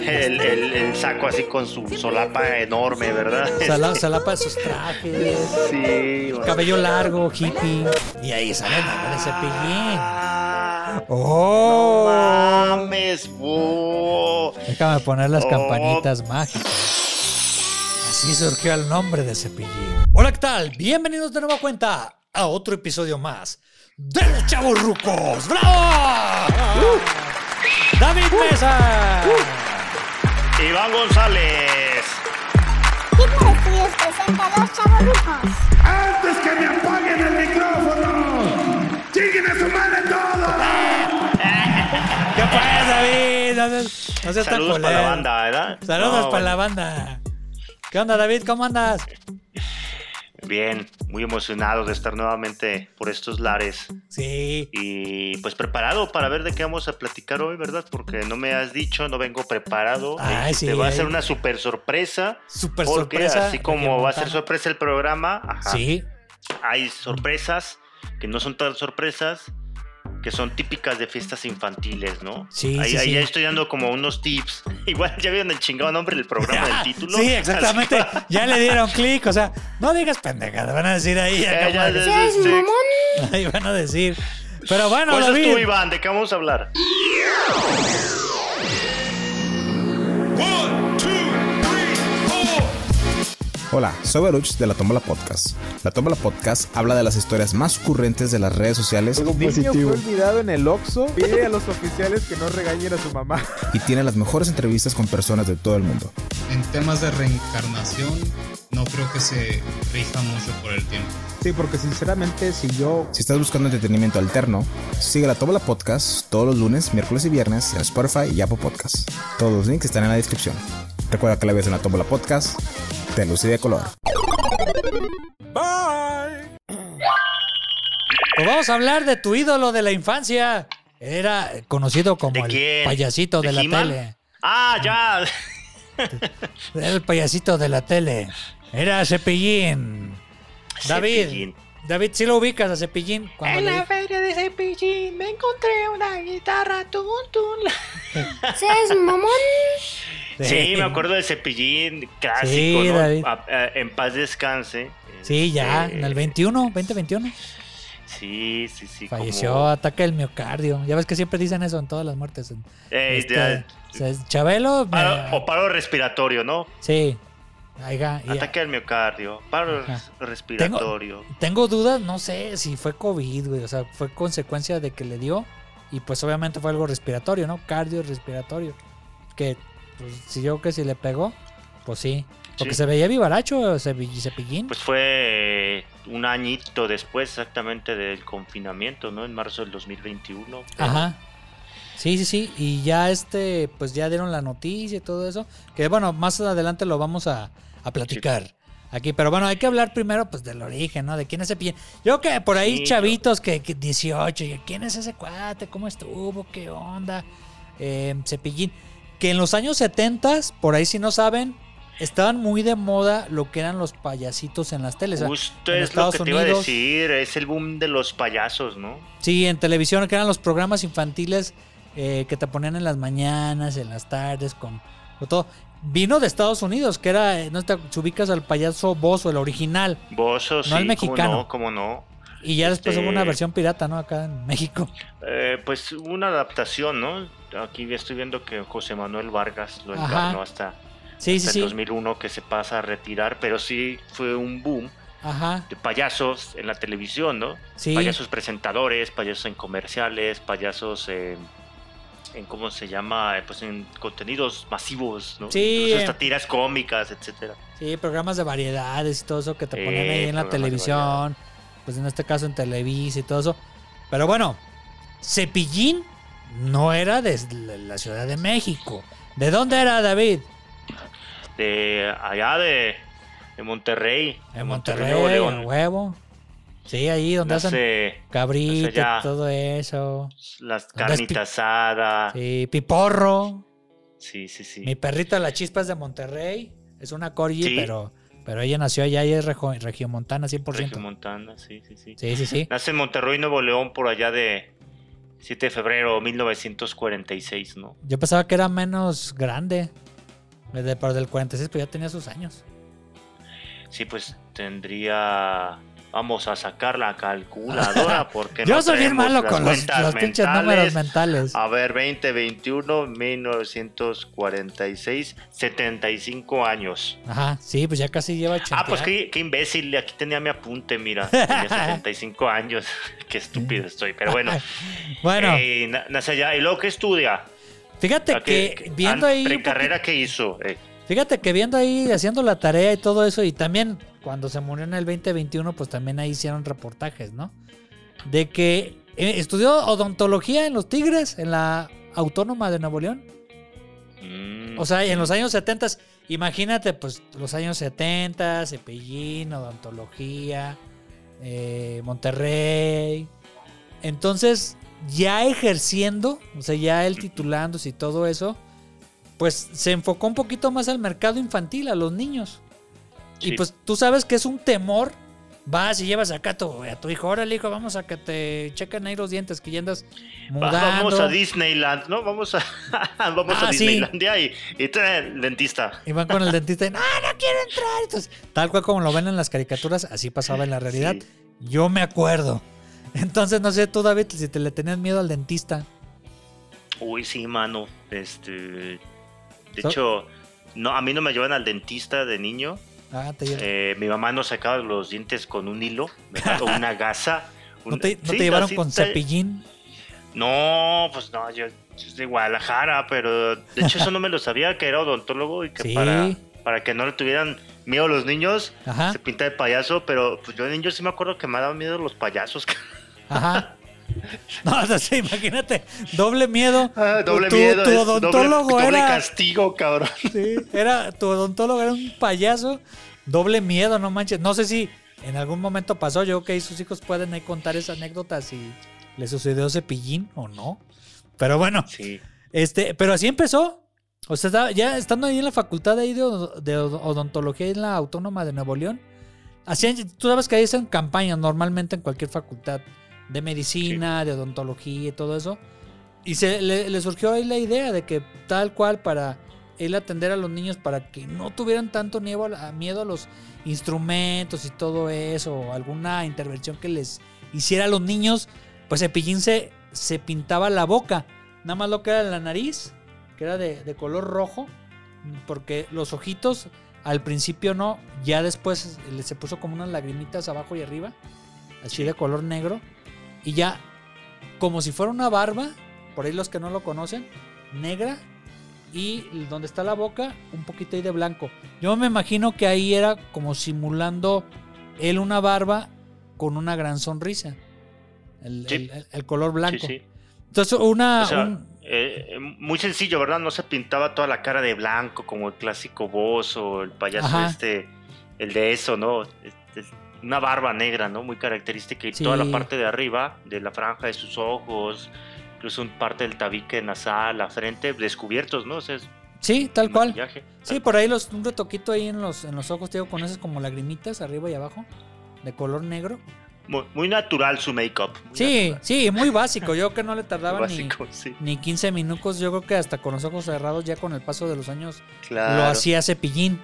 el, el- el saco así con su solapa enorme, ¿verdad? Sala- Salapa de sus trajes. Sí, bueno. Cabello largo, hippie. Y ahí sale el nombre de Cepillín. Ah, ¡Oh! no mames. Déjame poner las Oh. campanitas mágicas. Así surgió el nombre de Cepillín. Hola, ¿qué tal? Bienvenidos de nueva cuenta a otro episodio más de Los Chavos Rucos. ¡Bravo! David Mesa. Iván González. Hitler Studios presenta a Los Chavos. ¡Antes que me apaguen el micrófono! ¡Chinguen a su madre todo! ¿Qué pasa, David? No seas, no seas Saludos para la banda, ¿verdad? Saludos No, para bueno. la banda. ¿Qué onda, David? ¿Cómo andas? Bien, muy emocionado de estar nuevamente por estos lares. Sí. Y pues preparado para ver de qué vamos a platicar hoy, ¿verdad? Porque no me has dicho, no vengo preparado. Ay, sí, va a ser una super sorpresa. Super porque sorpresa. así como va a ser sorpresa el programa, ajá, Sí. hay sorpresas que no son tan sorpresas, que son típicas de fiestas infantiles, ¿no? Sí, ahí, sí, ahí sí. ya estoy dando como unos tips. Igual ya vieron el chingado nombre del programa del título. Sí, exactamente. Que- Ya le dieron clic. O sea, no digas pendejada. Van a decir ahí. acá, Eh, ya, madre. ya. Ahí van a decir. Pero bueno, Pues es David. tú, Iván, ¿de qué vamos a hablar? Hola, soy Baruch de La Tómbola Podcast. La Tómbola Podcast habla de las historias más ocurrentes de las redes sociales Niño fue olvidado en el Oxxo. Pide a los oficiales que no regañen a su mamá. y tiene las mejores entrevistas con personas de todo el mundo. En temas de reencarnación, no creo que se rija mucho por el tiempo. Sí, porque sinceramente, si yo. Si estás buscando entretenimiento alterno, sigue La Tómbola Podcast todos los lunes, miércoles y viernes en Spotify y Apple Podcast. Todos los links están en la descripción. Recuerda que la ves en La Tómbola Podcast de luz y de color. Pues vamos a hablar de tu ídolo de la infancia. Era conocido como ¿De el quién? payasito de, ¿De la tele. Ah, ya. Era el payasito de la tele. Era Cepillín. Cepillín. David, si lo ubicas a Cepillín. Cuando En la feria de Cepillín me encontré una guitarra tun tun. ¿Seas mamón? Sí, me acuerdo del cepillín clásico, Sí, ¿no? David. A- a- en paz descanse. Sí, ya, Este, en el 21, 2021. Sí, sí, sí. Falleció, como- ataque del miocardio. Ya ves que siempre dicen eso en todas las muertes. Eh, Este, ya- o sea, Chabelo. me- paro- o paro respiratorio, ¿no? Sí. Ataque al miocardio, paro Ajá. respiratorio. Tengo dudas, no sé si fue COVID, güey. O sea, fue consecuencia de que le dio. Y pues obviamente fue algo respiratorio, ¿no? Cardio respiratorio. Que, pues, si yo que si le pegó, pues sí. Porque Sí. se veía vivaracho, Cepi- Cepillín. Pues fue un añito después exactamente del confinamiento, ¿no? En marzo del 2021. Ajá. Sí, sí, sí. Y ya este, pues ya dieron la noticia y todo eso. Que bueno, más adelante lo vamos a, a platicar. Aquí, pero bueno, hay que hablar primero pues del origen, ¿no? De quién es Cepillín. Yo que por ahí Sí, chavitos que, que 18, y, ¿quién es ese cuate? ¿Cómo estuvo? ¿Qué onda? Eh, Cepillín. Que en los años 70, por ahí si no saben, estaban muy de moda lo que eran los payasitos en las teles. Justo en es lo Estados que te iba a decir, es el boom de los payasos, ¿no? Sí, en televisión, que eran los programas infantiles eh, que te ponían en las mañanas, en las tardes, con, con todo. Vino de Estados Unidos, que era, eh, no te ubicas al payaso Bozo, el original. Bozo, sí, el mexicano. no, cómo no. Y ya después Este- hubo una versión pirata, ¿no? Acá en México. Eh, pues una adaptación, ¿no? Aquí estoy viendo que José Manuel Vargas lo encarnó hasta, Sí, hasta sí, el sí. 2001 que se pasa a retirar, pero sí fue un boom Ajá. de payasos en la televisión, ¿no? Sí. Payasos presentadores, payasos en comerciales, payasos en, en ¿cómo se llama? Eh, Pues en contenidos masivos, ¿no? Sí, Incluso hasta tiras cómicas, etcétera. Sí, programas de variedades y todo eso que te Sí, ponían ahí en la de televisión. Pues en este caso en Televisa y todo eso. Pero bueno, Cepillín no era de la Ciudad de México. ¿De dónde era David? De allá de, de Monterrey, En Monterrey, Nuevo en León. huevo. Sí, ahí donde hacen allá. y todo eso. las ¿Dónde es carnitas asada. Sí, piporro. Sí, sí, sí. Mi perrita la chispa es de Monterrey. Es una corgi, Sí. pero, pero ella nació allá y es regiomontana 100%. Montana, sí, sí, sí. Sí, sí, sí. Nace en Monterrey, Nuevo León, por allá de 7 de febrero 1946, ¿no? Yo pensaba que era menos grande. Desde, pero del 46, pues ya tenía sus años. Sí, pues tendría. Vamos a sacar la calculadora porque Yo no soy bien malo con los, los pinches mentales. números mentales. A ver, 2021, 1946, 75 años. Ajá, sí, pues ya casi lleva 80. Ah, pues qué, qué imbécil, aquí tenía mi apunte, mira. Tenía 75 años. qué estúpido estoy, pero bueno. Bueno, Eh. ¿Y luego qué estudia? fíjate ¿A que viendo ahí. un ¿Precarrera qué hizo? Eh, Fíjate que viendo ahí, haciendo la tarea y todo eso, y también cuando se murió en el 2021, pues también ahí hicieron reportajes, ¿no? De que eh, estudió odontología en los Tigres, en la Autónoma de Nuevo León. mm, O sea, en los años 70, imagínate, pues los años 70, Cepillín, odontología, eh, Monterrey. Entonces, ya ejerciendo, o sea, ya él titulándose y todo eso, pues se enfocó un poquito más al mercado infantil, a los niños. Y Sí. pues tú sabes que es un temor. Vas y llevas acá a tu, a tu hijo, órale hijo, vamos a que te chequen ahí los dientes, que ya andas mudando. Vamos a Disneyland, ¿no? Vamos a, vamos Ah, a sí. Disneylandia y, y trae el dentista. Y van con el dentista y no, no quiero entrar. Entonces, tal cual como lo ven en las caricaturas, así pasaba en la realidad. Sí. Yo me acuerdo. Entonces, no sé tú, David, si te le tenías miedo al dentista. Uy, sí, mano. Este. De hecho, no, a mí no me llevan al dentista de niño. Ah, te, Eh, mi mamá nos sacaba los dientes con un hilo, o una gasa. ¿No te, no sí, te llevaron con te- cepillín? No, pues no, yo, yo soy de Guadalajara, pero de hecho eso no me lo sabía, que era odontólogo y que Sí. para, para que no le tuvieran miedo a los niños, Ajá, se pinta de payaso, pero pues yo de niño sí me acuerdo que me daban miedo los payasos. ajá. No, o sea, sí, imagínate, doble miedo. Ah, doble tu, miedo, Tu odontólogo doble, doble era. castigo, cabrón. Sí, era, tu odontólogo era un payaso. Doble miedo, no manches. No sé si en algún momento pasó. Yo creo que ahí sus hijos pueden ahí contar esa anécdota si le sucedió cepillín o no. Pero bueno, Sí. este, pero así empezó. O sea, ya estando ahí en la facultad ahí de, od- de od- odontología en la Autónoma de Nuevo León. Hacían, tú sabes que ahí hacen campañas normalmente en cualquier facultad de medicina, de odontología y todo eso. Y se le, le surgió ahí la idea de que tal cual para él atender a los niños para que no tuvieran tanto miedo a, miedo a los instrumentos y todo eso, o alguna intervención que les hiciera a los niños, pues Cepillín se, se pintaba la boca, nada más lo que era la nariz, que era de, de color rojo, porque los ojitos al principio no, ya después se puso como unas lagrimitas abajo y arriba, así de color negro, y ya como si fuera una barba, por ahí los que no lo conocen, negra, y donde está la boca, un poquito ahí de blanco. Yo me imagino que ahí era como simulando él una barba con una gran sonrisa. El, Sí. el- el- el color blanco. Sí, sí. Entonces, una. O sea, un- eh, muy sencillo, ¿verdad? No se pintaba toda la cara de blanco como el clásico boss o el payaso Ajá. este, el de eso, ¿no? Una barba negra, ¿no? Muy característica y Sí. toda la parte de arriba, de la franja de sus ojos, incluso parte del tabique nasal, la frente, descubiertos, ¿no? O sea, es sí, tal cual. maquillaje. Sí, por ahí los, un retoquito ahí en los, en los ojos, te digo, con esas como lagrimitas arriba y abajo, de color negro. Muy, muy natural su make-up. Sí, natural, sí, muy básico. Yo creo que no le tardaba ni, sí. ni 15 minutos. Yo creo que hasta con los ojos cerrados, ya con el paso de los años, Claro. lo hacía cepillín.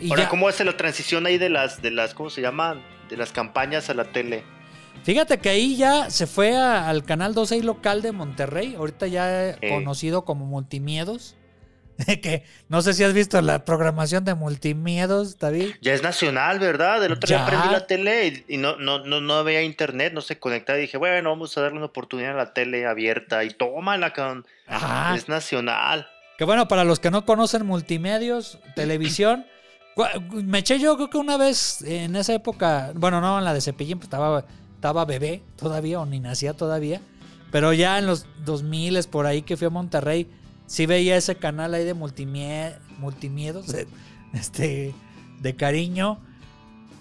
Y Ahora, ya- ¿cómo es la transición ahí de las, de las, ¿cómo se llama? De las campañas a la tele. Fíjate que ahí ya se fue a- al canal 12 local de Monterrey, ahorita ya Eh. conocido como Multimiedos. que no sé si has visto la programación de Multimiedos, David. Ya es nacional, ¿verdad? El otro Ya. día prendí la tele y, y no, no, no, no había internet, no se conectaba. Y dije, bueno, vamos a darle una oportunidad a la tele abierta. Y tómala. Ajá. Es nacional. Que bueno, para los que no conocen multimedios, televisión, me eché yo creo que una vez en esa época, bueno, no en la de Cepillín, pues estaba, estaba bebé todavía o ni nacía todavía, pero ya en los 2000 por ahí que fui a Monterrey, sí veía ese canal ahí de multimie, multimiedos, eh, este, de cariño,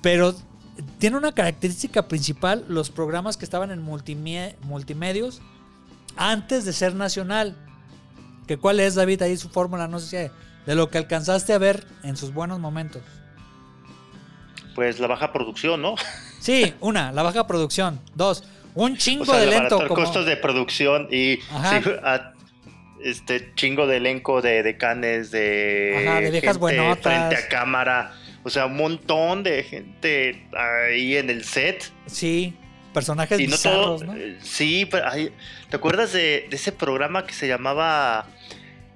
pero tiene una característica principal, los programas que estaban en multimedios antes de ser nacional. ¿Que ¿Cuál es, David, ahí su fórmula? No sé si de lo que alcanzaste a ver en sus buenos momentos. Pues la baja producción, ¿no? Sí, una, la baja producción. Dos, Un chingo O sea, de lento. como- costos de producción y Ajá. sí, a- este chingo de elenco de, de canes, de, Ajá, de viejas gente buenotas. frente a cámara. O sea, un montón de gente ahí en el set. Sí, personajes Y no todo. ¿no? eh, Sí, pero hay- ¿te acuerdas de, de ese programa que se llamaba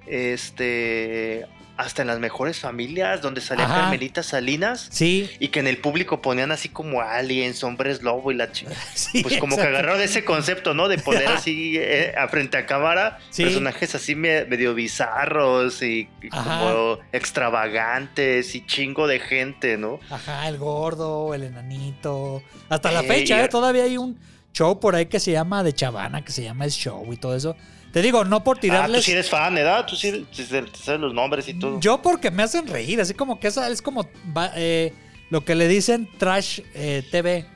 Este. Hasta en las mejores familias, donde salía Ajá. Carmelita Salinas. Sí, Y que en el público ponían así como aliens, hombres lobo y la chica. sí. Pues como que agarraron ese concepto, ¿no? De poner así eh, a frente a cámara Sí. personajes así me- medio bizarros y, como extravagantes y chingo de gente, ¿no? Ajá, el gordo, el enanito. Hasta la Ey, fecha, ¿eh? todavía hay un show por ahí que se llama de Chavana, que se llama El Show y todo eso. Te digo, no por Ah, tú tirarles. sí eres fan, ¿verdad? Tú sí te sabes los nombres y todo. Yo porque me hacen reír, así como que esa es como eh, lo que le dicen trash eh, TV.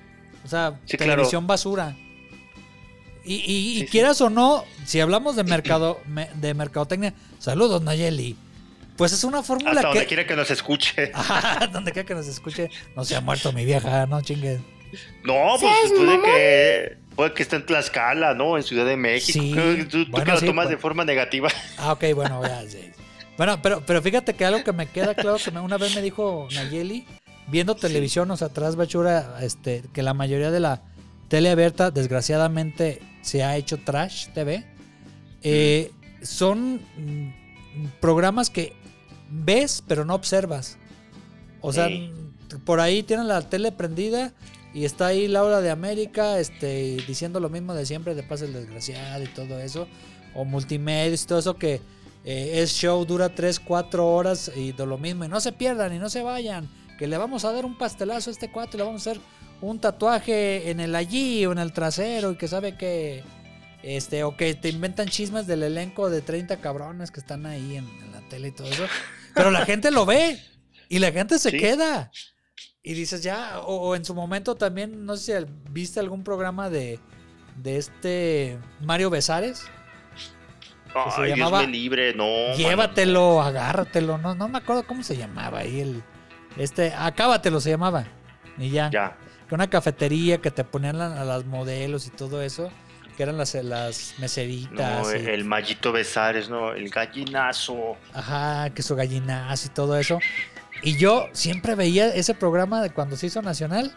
O sea, Sí, claro. televisión basura. Y, y- y Sí, sí. quieras o no, si hablamos de mercado me- de mercadotecnia, saludos Nayeli. Pues es una fórmula Hasta que donde quiera que nos escuche. Ajá, donde quiera que nos escuche, no se ha muerto mi vieja, no chingue. No, pues ¿Seas puede mamón? que, puede que esté en Tlaxcala, ¿no? En Ciudad de México. Sí, Tú, tú bueno, que lo sí, tomas pues. de forma negativa. Ah, ok, bueno, ya, sí. Bueno, pero, pero fíjate que algo que me queda claro que me- una vez me dijo Nayeli, viendo televisión, o sea, atrás Bachura, este, que la mayoría de la tele abierta, desgraciadamente, se ha hecho trash TV. Eh, son mm, programas que ves, pero no observas. O sea, por ahí tienen la tele prendida y está ahí Laura de América este, diciendo lo mismo de siempre, de Paz el Desgraciado y todo eso. O multimedia y todo eso que eh, es show, dura 3, 4 horas y de lo mismo. Y no se pierdan y no se vayan. Que le vamos a dar un pastelazo a este cuate, le vamos a hacer un tatuaje en el allí o en el trasero y que sabe que... Este, o que te inventan chismes del elenco de 30 cabrones que están ahí en, en la tele y todo eso. Pero la gente lo ve y la gente se Sí. queda. Y dices ya, o, o en su momento también, no sé si viste algún programa de, de este Mario Besares. se Ay, llamaba Dios me libre, no. Llévatelo, agárratelo. No, no me acuerdo cómo se llamaba ahí el. Este, acábatelo se llamaba. Y ya. Ya. Que una cafetería que te ponían la- a las modelos y todo eso. Que eran las, las meseritas. No, y- el Mallito Besares, no, el gallinazo. Ajá, que su gallinazo y todo eso. Y yo siempre veía ese programa de cuando se hizo nacional.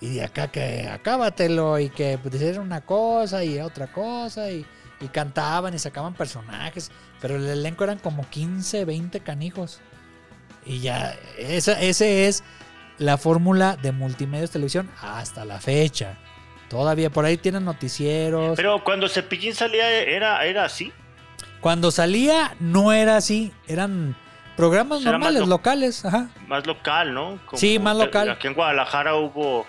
Y de acá que acábatelo y que decían una cosa y otra cosa y, y cantaban y sacaban personajes. Pero el elenco eran como 15, 20 canijos. Y ya, esa ese es la fórmula de multimedios televisión hasta la fecha. Todavía por ahí tienen noticieros. Pero cuando Cepillín salía, ¿era, era así? Cuando salía no era así, eran programas normales, lo- locales, ajá. Más local, ¿no? Sí, más local. Aquí en Guadalajara hubo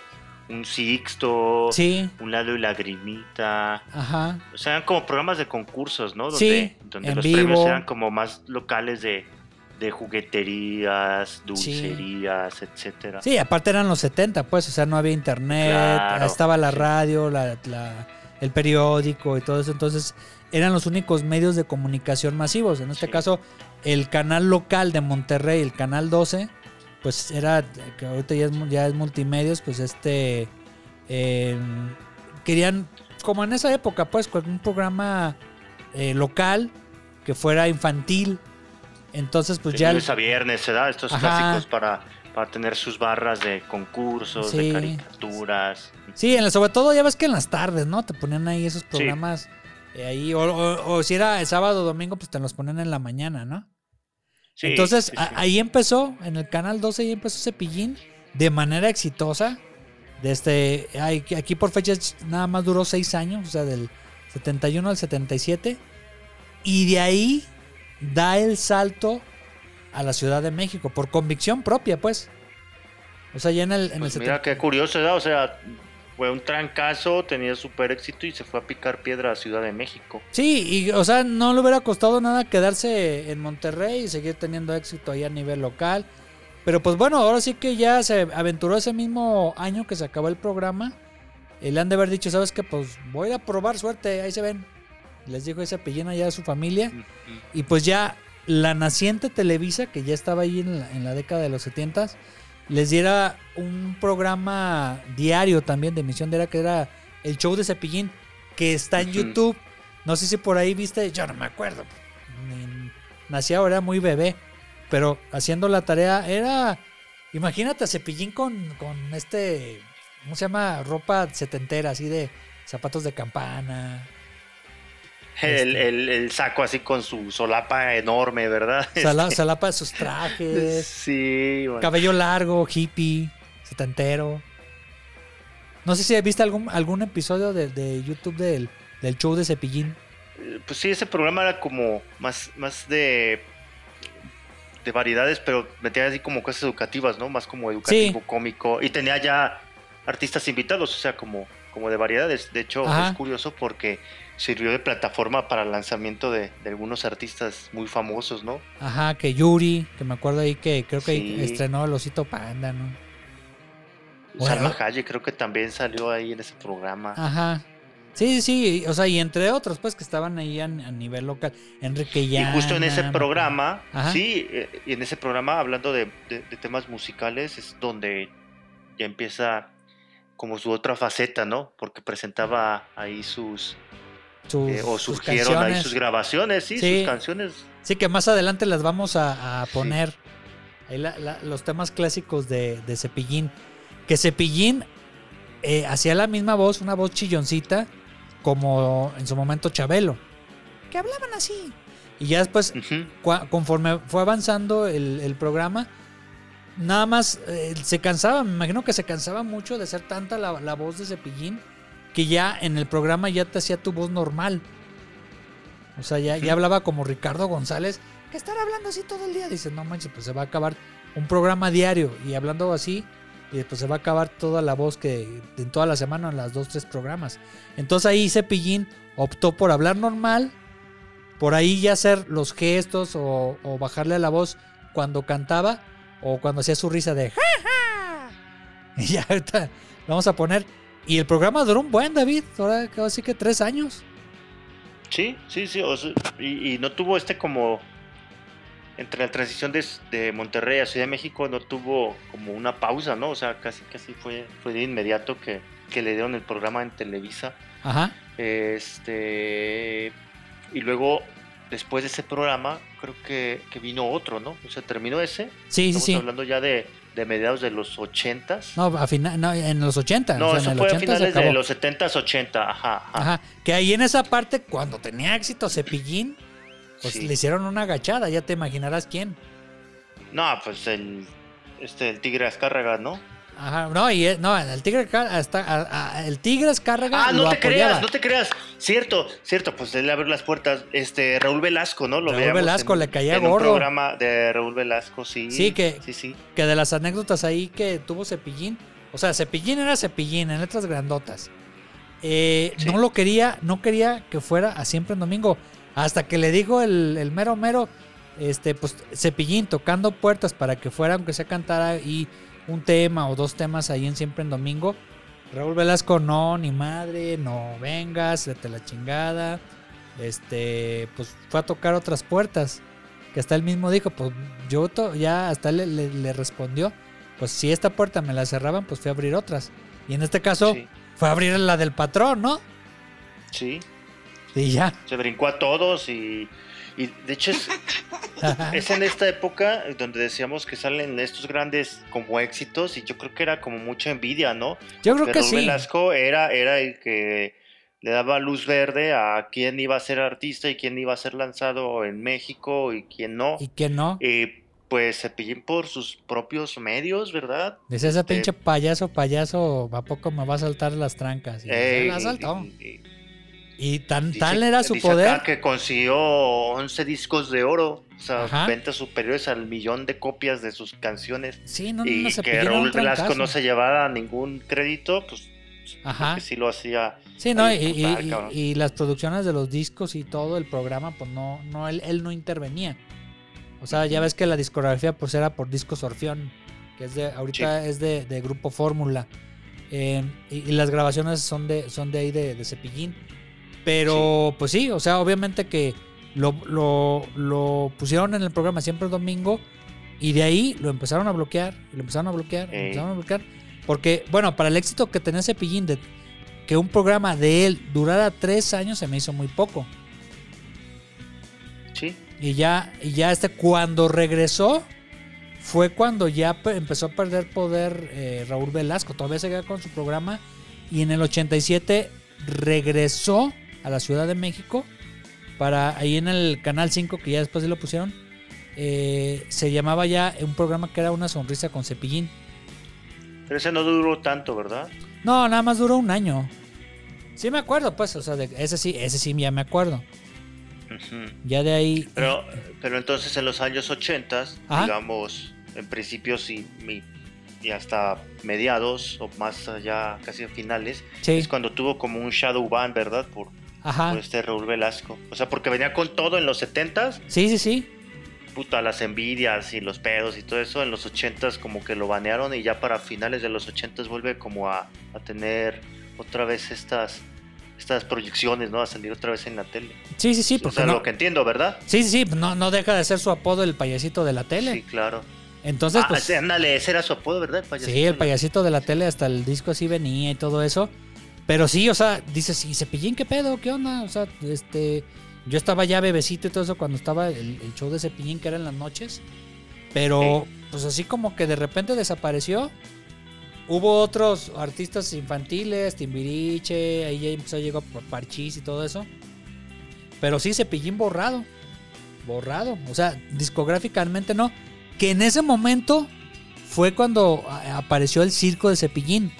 un Sixto, Sí, un lado y lagrimita. ajá. O sea, eran como programas de concursos, ¿no? Donde, Sí, donde en los vivo. premios eran como más locales de, de jugueterías, dulcerías, etcétera. Sí, aparte eran los 70, pues, o sea, no había internet, Claro, estaba la sí. radio, la, la- el periódico y todo eso, entonces eran los únicos medios de comunicación masivos. En este Sí. caso, el canal local de Monterrey, el canal 12, pues era, que ahorita ya es, ya es multimedios, pues este, eh, querían, como en esa época, pues, con un programa eh, local que fuera infantil. Entonces, pues De ya... lunes a viernes, ¿verdad? Estos Ajá. clásicos para, para tener sus barras de concursos, Sí. de caricaturas. Sí, en la- sobre todo ya ves que en las tardes, ¿no? Te ponían ahí esos programas eh, ahí, o, o- o si era el sábado o domingo, pues te los ponían en la mañana, ¿no? Sí, Entonces sí, a- ahí empezó, en el canal 12, ahí empezó Cepillín de manera exitosa. Desde, que aquí por fechas nada más duró seis años, o sea, del 71 al 77. Y de ahí da el salto a la Ciudad de México, por convicción propia, pues. O sea, ya en el, en el Pues 70 mira qué curioso, ¿verdad? O sea, fue un trancazo, tenía súper éxito y se fue a picar piedra a Ciudad de México. Sí, y o sea, no le hubiera costado nada quedarse en Monterrey y seguir teniendo éxito ahí a nivel local. Pero pues bueno, ahora sí que ya se aventuró ese mismo año que se acabó el programa. Y le han de haber dicho, ¿sabes qué? Pues voy a probar suerte, ahí se ven. Les dijo ese pellina ya a su familia. Y pues ya la naciente Televisa, que ya estaba ahí en la, en la década de los 70 les diera un programa diario también de emisión diaria que era el show de Cepillín, que está en. YouTube. No sé si por ahí viste, yo no me acuerdo. Ni- nací ahora era muy bebé, pero haciendo la tarea era, imagínate a Cepillín con, con este, ¿cómo se llama? Ropa setentera, así de zapatos de campana. El, Este. el- el saco así con su solapa enorme, ¿verdad? Sala, Este, salapa de sus trajes, Sí, bueno. cabello largo, hippie, setentero. No sé si viste algún, algún episodio de, de YouTube del, del show de Cepillín. Pues sí, ese programa era como más, más de, de variedades, pero metía así como cosas educativas, ¿no? Más como educativo, cómico. Y tenía ya artistas invitados, o sea, como, como de variedades. De hecho, Ajá. es curioso porque sirvió de plataforma para el lanzamiento de, de algunos artistas muy famosos, ¿no? Ajá, que Yuri, que me acuerdo ahí que creo que Sí. estrenó el osito panda, ¿no? Salma Hayek creo que también salió ahí en ese programa. Ajá. Sí, sí, o sea, y entre otros, pues, que estaban ahí a, a nivel local. Enrique Y Llana. justo en ese programa, Ajá. sí, eh, y en ese programa, hablando de, de- de temas musicales, es donde ya empieza como su otra faceta, ¿no? Porque presentaba ahí sus, sus- eh, o sus surgieron ahí canciones. sus grabaciones, sí, Sí. sus canciones. Sí, que más adelante las vamos a, a Sí. poner. Ahí la- la- los temas clásicos de, de Cepillín. Que Cepillín eh, hacía la misma voz, una voz chilloncita, como en su momento Chabelo. Que hablaban así. Y ya después, conforme fue avanzando el, el programa, nada más eh, se cansaba, me imagino que se cansaba mucho de ser tanta la, la voz de Cepillín, que ya en el programa ya te hacía tu voz normal. O sea, ya, ya hablaba como Ricardo González, que estar hablando así todo el día. Dice, no manches, pues se va a acabar un programa diario y hablando así, y después se va a acabar toda la voz que en toda la semana en las dos, tres programas. Entonces ahí Cepillín optó por hablar normal, por ahí ya hacer los gestos o, o bajarle a la voz cuando cantaba o cuando hacía su risa de "Ja, ja". Y ya ahorita vamos a poner. Y el programa duró un buen, David. Ahora casi que tres años. Sí, sí, sí. o sea, y, y no tuvo este como. Entre la transición de, de Monterrey a Ciudad de México, no tuvo como una pausa, ¿no? O sea, casi, casi fue, fue de inmediato que, que le dieron el programa en Televisa. Ajá. Este. Y luego, después de ese programa, creo que, que vino otro, ¿no? O sea, terminó ese. Sí, sí, Estamos sí. hablando ya de, de mediados de los 80s. No, a fina- no, en los 80. No, o sea, eso en fue a 80 finales de los 70s, 80, ajá. ajá. Ajá. Que ahí en esa parte, cuando tenía éxito Cepillín, pues Sí. le hicieron una agachada. Ya te imaginarás quién. No, pues el, este, el Tigre Azcárraga, ¿no? Ajá. No, y, no, el Tigre, hasta, a- a- el Tigre Escárraga Ah, no lo te apoyaba. creas, no te creas. Cierto, cierto, pues él abrió las puertas. Este, Raúl Velasco, ¿no? Lo Raúl Velasco en- le caía en un gordo. programa de Raúl Velasco, sí. Sí, que- Sí, sí. que de las anécdotas ahí que tuvo Cepillín, o sea, Cepillín era Cepillín en letras grandotas. Eh, Sí. No lo quería, no quería que fuera a siempre en domingo. Hasta que le dijo el, el mero mero, este, pues Cepillín tocando puertas para que fuera, aunque sea cantara y un tema o dos temas ahí en siempre en domingo. Raúl Velasco, no, ni madre, no vengas, vete la chingada. Este, pues fue a tocar otras puertas. Que hasta él mismo dijo, pues yo ya hasta le, le- le respondió, pues si esta puerta me la cerraban, pues fui a abrir otras. Y en este caso Sí, fue a abrir la del patrón, ¿no? sí. Y ya. Se brincó a todos y, y de hecho es, es en esta época donde decíamos que salen estos grandes como éxitos y yo creo que era como mucha envidia, ¿no? Yo creo que Raúl sí. Velasco era, era el que le daba luz verde a quién iba a ser artista y quién iba a ser lanzado en México y quién no. Y que no. Y pues Cepillín por sus propios medios, ¿verdad? Dice ese este- pinche payaso, payaso, ¿a poco me va a saltar las trancas? Y se Eh, las saltó. Y- tan dice- tal era su poder. que consiguió 11 discos de oro, o sea, Ajá. ventas superiores al millón de copias de sus canciones. Sí, no, no, y no se que Raúl Velasco no se llevara ningún crédito, pues Ajá. sí lo hacía. Sí, no, y, las producciones de los discos y todo el programa, pues no, no, él, él no intervenía. O sea, ya ves que la discografía pues era por Discos Orfeón, que es de, ahorita es de, de Grupo Fórmula. Eh, y, y las grabaciones son de, son de ahí de, de Cepillín. Pero, pues sí, o sea, obviamente que lo, lo, lo pusieron en el programa siempre el domingo y de ahí lo empezaron a bloquear, y lo empezaron a bloquear, lo Ey. empezaron a bloquear. Porque, bueno, para el éxito que tenía Cepillín, de, que un programa de él durara tres años se me hizo muy poco. Sí. Y ya, y ya este, cuando regresó, fue cuando ya pe- empezó a perder poder eh, Raúl Velasco. Todavía seguía con su programa. Y en el 87 regresó a la Ciudad de México para ahí en el Canal 5, que ya después se lo pusieron. eh, se llamaba ya un programa que era Una Sonrisa con Cepillín. Pero ese no duró tanto, ¿verdad? No, nada más duró un año. Sí me acuerdo, pues, o sea, de- ese sí, ese sí ya me acuerdo. Ya de ahí. Pero, pero entonces en los años 80, Ajá. digamos, en principios y, y- y hasta mediados o más allá, casi finales, Sí, es cuando tuvo como un shadow ban, ¿verdad? Por, ajá. por este Raúl Velasco. O sea, porque venía con todo en los 70s, Sí, sí, sí. puta, las envidias y los pedos y todo eso. En los 80s como que lo banearon y ya para finales de los 80s vuelve como a, a tener otra vez estas estas proyecciones, ¿no? A salir otra vez en la tele. Sí, sí, sí, o porque sea, no, lo que entiendo, ¿verdad? sí, sí, sí, no, no deja de ser su apodo el payasito de la tele. Sí, claro. Entonces, ah, pues, ándale, ese era su apodo, ¿verdad? Payasito sí, el payasito de la tele, hasta el disco así venía y todo eso. Pero sí, o sea, dices, ¿y Cepillín qué pedo? ¿Qué onda? O sea, este, yo estaba ya bebecito y todo eso cuando estaba el, el show de Cepillín, que era en las noches. Pero, pues así como que de repente desapareció. Hubo otros artistas infantiles, Timbiriche, ahí ya empezó a llegar Parchís y todo eso. Pero sí, Cepillín borrado. Borrado. O sea, discográficamente no. Que en ese momento fue cuando apareció el circo de Cepillín.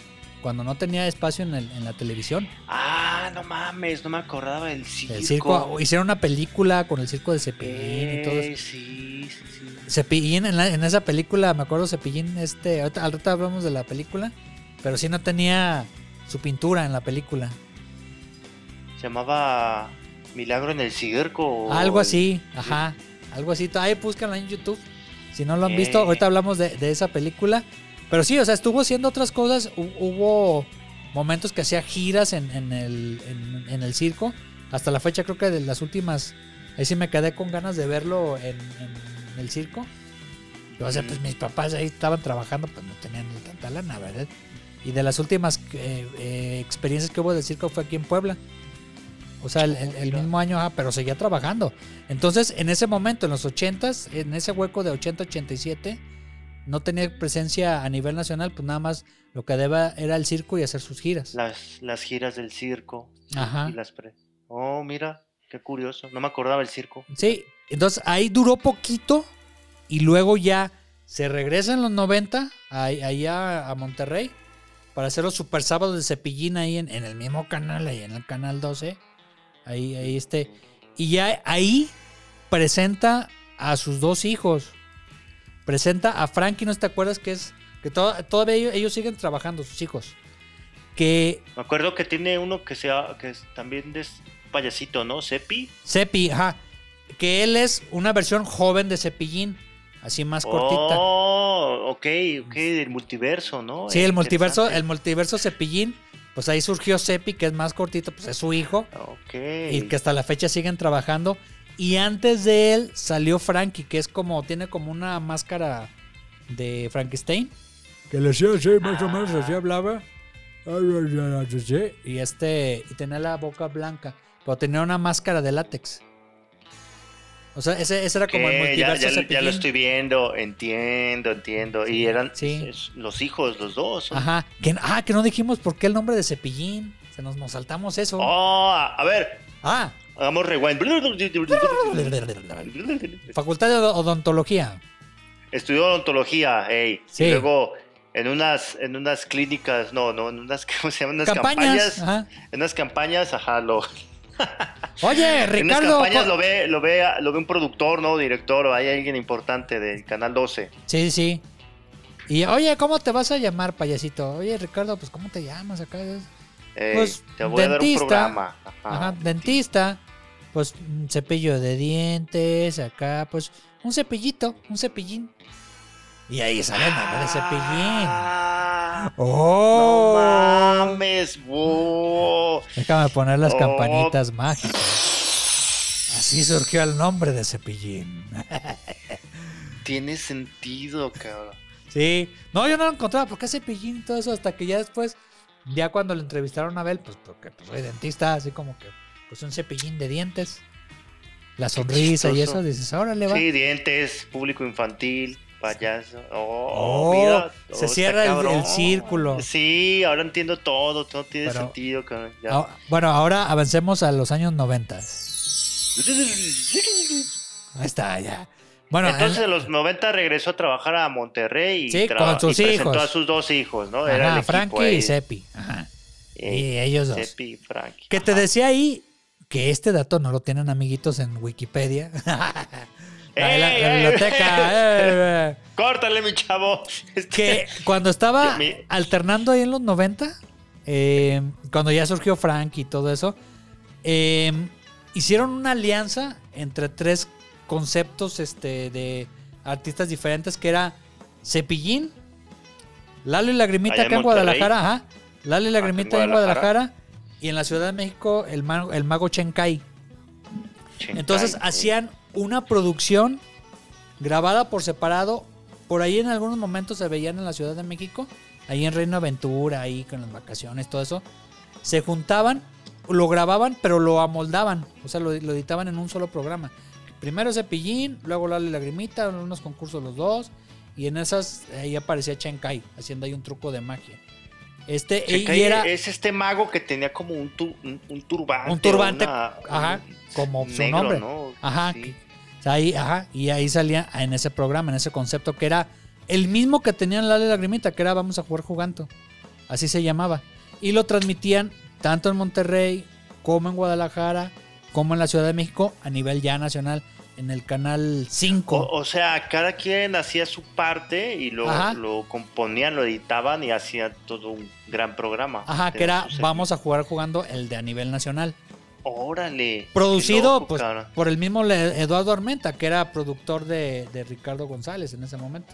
Cuando no tenía espacio en, el- en la televisión. Ah, no mames, no me acordaba del circo. El circo. Hicieron una película con el circo de Cepillín y todo Eh, eso. sí, sí, sí. Cepillín, en, la- en esa película, me acuerdo Cepillín, este, ahorita, al rato hablamos de la película, pero sí no tenía su pintura en la película. Se llamaba Milagro en el Circo. Algo así, ajá, algo así. Ahí búscanla en YouTube. Si no lo han visto, Eh. ahorita hablamos de, de esa película. Pero sí, o sea, estuvo haciendo otras cosas. Hu- Hubo momentos que hacía giras en, en el, en, en el circo. Hasta la fecha creo que de las últimas... Ahí sí me quedé con ganas de verlo en, el circo. O sea, pues mis papás ahí estaban trabajando, pues no tenían ni tanta lana, ¿verdad? Y de las últimas eh, eh, experiencias que hubo del circo fue aquí en Puebla. O sea, el, el- el Mira. mismo año, ajá, pero seguía trabajando. Entonces, en ese momento, en los 80s, en ese hueco de 80-87, no tenía presencia a nivel nacional, pues nada más lo que deba era el circo y hacer sus giras. Las, las giras del circo. Ajá. Y las pre- Oh, mira, qué curioso. No me acordaba el circo. Sí, entonces ahí duró poquito y luego ya se regresa en los 90 ahí- allá a Monterrey para hacer los super sábados de cepillín ahí en, en el mismo canal, ahí en el canal 12. Ahí, ahí este. Y ya ahí presenta a sus dos hijos. Presenta a Frankie, ¿no te acuerdas que es? Que to- todavía ellos, ellos siguen trabajando, sus hijos. Que Me acuerdo que tiene uno que sea que es también es payasito, ¿no? Sepi. Cepi, ajá. Que él es una versión joven de Cepillín, así más cortita. Oh, ok, ok, del multiverso, ¿no? sí, el multiverso, el multiverso Cepillín, pues ahí surgió Cepi, que es más cortito, pues es su hijo, Ok. y que hasta la fecha siguen trabajando. Y antes de él salió Frankie, que es como, tiene como una máscara de Frankenstein. Que le hacía así, más o menos, así hablaba. Y este, y tenía la boca blanca, pero tenía una máscara de látex. O sea, ese, ese era como el Ok, ya, multiverso ya- ya Cepillín. lo estoy viendo, entiendo, entiendo. Y eran Sí. es- los hijos, los dos. Ajá. Que, ah, que no dijimos por qué el nombre de Cepillín. Se nos, nos saltamos eso. Oh, a ver, Ah, hagamos rewind. Facultad de Odontología. Estudió odontología, ey. Sí. Y luego en unas, en unas clínicas, no, no, en unas, ¿cómo se llaman? Unas Campañas. campañas. Ajá. En unas campañas, ajá, lo. Oye, en unas Ricardo. campañas lo ve, lo ve, lo ve un productor, ¿no? Director, o hay alguien importante del canal 12. Sí, sí. Y oye, ¿cómo te vas a llamar, payasito? Oye, Ricardo, pues ¿cómo te llamas acá? Ey, Pues, te voy a dar un dentista. programa. Ajá. Ajá, dentista. Pues un cepillo de dientes, acá, pues un cepillito, un cepillín. Y ahí sale el nombre de cepillín. Ah, ¡Oh! No mames, wow. Déjame poner las Oh. campanitas mágicas. Así surgió el nombre de Cepillín. Tiene sentido, cabrón. Sí. No, yo no lo encontraba. ¿Por qué Cepillín y todo eso? Hasta que ya después Ya cuando le entrevistaron a Abel, pues porque pues, soy dentista, así como que pues un cepillín de dientes. La sonrisa y eso, dices, órale va. Sí, dientes, público infantil, payaso. Oh, Oh, mira, se oh, cierra el- círculo. Sí, ahora entiendo todo, todo tiene Pero- sentido. cabrón, ya. Bueno, ahora avancemos a los años 90. Ahí está, ya. Bueno, Entonces en- los 90 regresó a trabajar a Monterrey y, Sí, con sus y presentó hijos. a sus dos hijos, ¿no? Era el ajá, Frankie ahí. y Seppi. Ajá. Eh, y ellos dos. Seppi y Frankie. Que te Ajá. decía ahí que este dato no lo tienen amiguitos en Wikipedia. la, de la- la ¡Ey, ey! biblioteca. eh, eh. Córtale, mi chavo. Este- que cuando estaba Mi- alternando ahí en los 90, eh, cuando ya surgió Frank y todo eso, eh, hicieron una alianza entre tres conceptos este, de artistas diferentes que era Cepillín, Lalo y Lagrimita Allá acá en. Guadalajara, ajá, Lalo y en Lagrimita en Guadalajara. Guadalajara y en la Ciudad de México el mago, el mago Chenkai. Chenkai, Entonces sí. hacían una producción grabada por separado. Por ahí en algunos momentos se veían en la Ciudad de México, ahí en Reino Aventura, ahí con las vacaciones, todo eso. Se juntaban, lo grababan, pero lo amoldaban, o sea, lo, lo editaban en un solo programa. Primero Cepillín, luego Lalo y Lagrimita, en unos concursos los dos, y en esas ahí aparecía Chenkai, haciendo ahí un truco de magia. Este, Chenkai era es este mago que tenía como un, tu- un, un turbante. Un turbante, una- ajá, un como su nombre. ¿no? Ajá, Sí. que- o sea, ahí, ajá, y ahí salía en ese programa, en ese concepto que era el mismo que tenían la Lagrimita, que era Vamos a jugar jugando. Así se llamaba. Y lo transmitían tanto en Monterrey como en Guadalajara, como en la Ciudad de México, a nivel ya nacional, en el canal 5. O, o sea, cada quien hacía su parte y lo, lo componían, lo editaban y hacían todo un gran programa. Ajá, que era Vamos a jugar jugando, el de a nivel nacional. Órale. Producido loco, pues, por el mismo Eduardo Armenta, que era productor de, de Ricardo González en ese momento.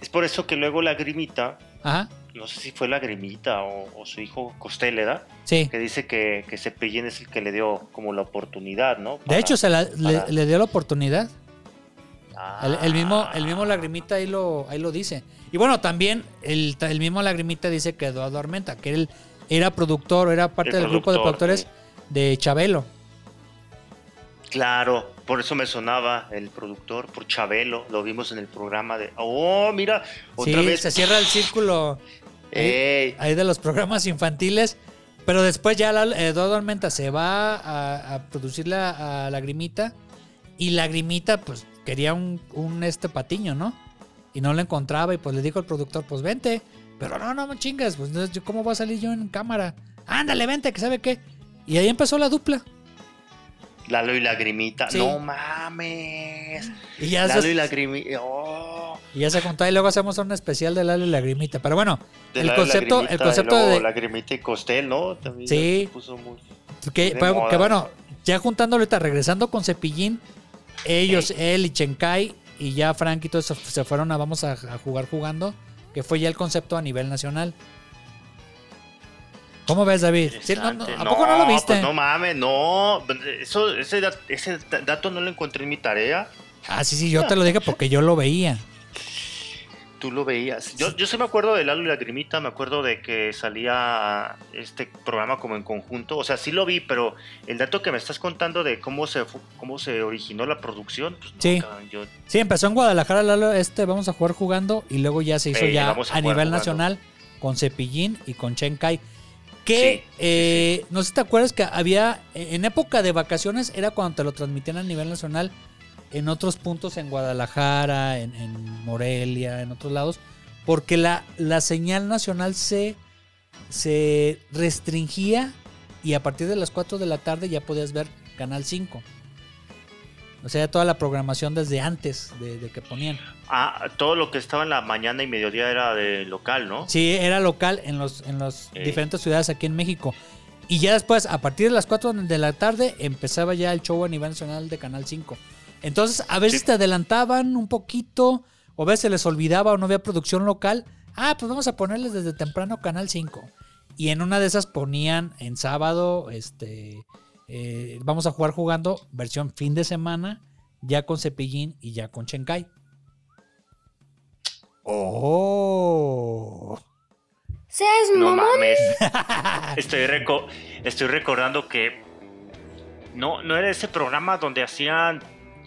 Es por eso que luego la grimita, Ajá, no sé si fue la grimita o, o su hijo Costéleda, sí. que dice que, que Cepillín es el que le dio como la oportunidad, ¿no? De hecho, se la- le, para- le dio la oportunidad. El, el mismo, Ah. el mismo Lagrimita ahí lo, ahí lo dice. Y bueno, también el, el mismo Lagrimita dice que Eduardo Armenta, que él era productor, era parte El del grupo de productor, productores sí. de Chabelo. Claro, por eso me sonaba el productor, por Chabelo, lo vimos en el programa de... Oh, mira, otra sí, vez... se cierra el círculo Ey, ahí de los programas infantiles. Pero después ya la- Eduardo Armenta se va a, a producir la, a Lagrimita. Y Lagrimita, pues, quería un, un este patiño, ¿no? Y no lo encontraba. Y pues le dijo al productor, pues vente. Pero no, no me chingas, pues ¿cómo voy a salir yo en cámara? Ándale, vente, que sabe qué. Y ahí empezó la dupla. Lalo y Lagrimita, Sí. no mames. Y ya, Lalo y Lagrimita, oh. Y ya se juntó. Y luego hacemos un especial de Lalo y Lagrimita. Pero bueno, De el concepto, el concepto de, Lagrimita y Costel, ¿no? También Sí. se puso muy- Que, pero- bueno, ya juntando ahorita, regresando con Cepillín, ellos, él y Chenkai y ya Frank y todo eso se fueron a vamos a, a jugar jugando, que fue ya el concepto a nivel nacional. ¿Cómo ves, David? Sí, no, no, Interesante. ¿A poco no lo viste? pues no mames, no. Eso, ese, ese dato no lo encontré en mi tarea. Ah, sí, sí, yo te lo dije porque yo lo veía. Tú lo veías. Yo, yo sí me acuerdo de Lalo y Lagrimita, me acuerdo de que salía este programa como en conjunto. O sea, sí lo vi, pero el dato que me estás contando de cómo se cómo se originó la producción, pues Sí. yo- Sí, empezó en Guadalajara, Lalo, este, vamos a jugar jugando, y luego ya se hizo Eh, ya a nivel jugando. nacional con Cepillín y con Chenkai. Que, Sí, sí, eh, no sé si te acuerdas que había, en época de vacaciones, era cuando te lo transmitían a nivel nacional, en otros puntos en Guadalajara, en, en Morelia, en otros lados, porque la, la señal nacional se, se restringía y a partir de las 4 de la tarde ya podías ver Canal 5. O sea, toda la programación desde antes de, de que ponían. Ah, todo lo que estaba en la mañana y mediodía era de local, ¿no? Sí, era local en los en las Eh. diferentes ciudades aquí en México. Y ya después, a partir de las 4 de la tarde, empezaba ya el show a nivel nacional de Canal 5. Entonces, a veces Sí. te adelantaban un poquito, o a veces se les olvidaba o no había producción local. Ah, pues vamos a ponerles desde temprano Canal 5. Y en una de esas ponían en sábado, este, eh, vamos a jugar jugando, versión fin de semana, ya con Cepillín y ya con Chenkai. Oh. Seas No mames. Estoy, reco- estoy recordando que no, no era ese programa donde hacían,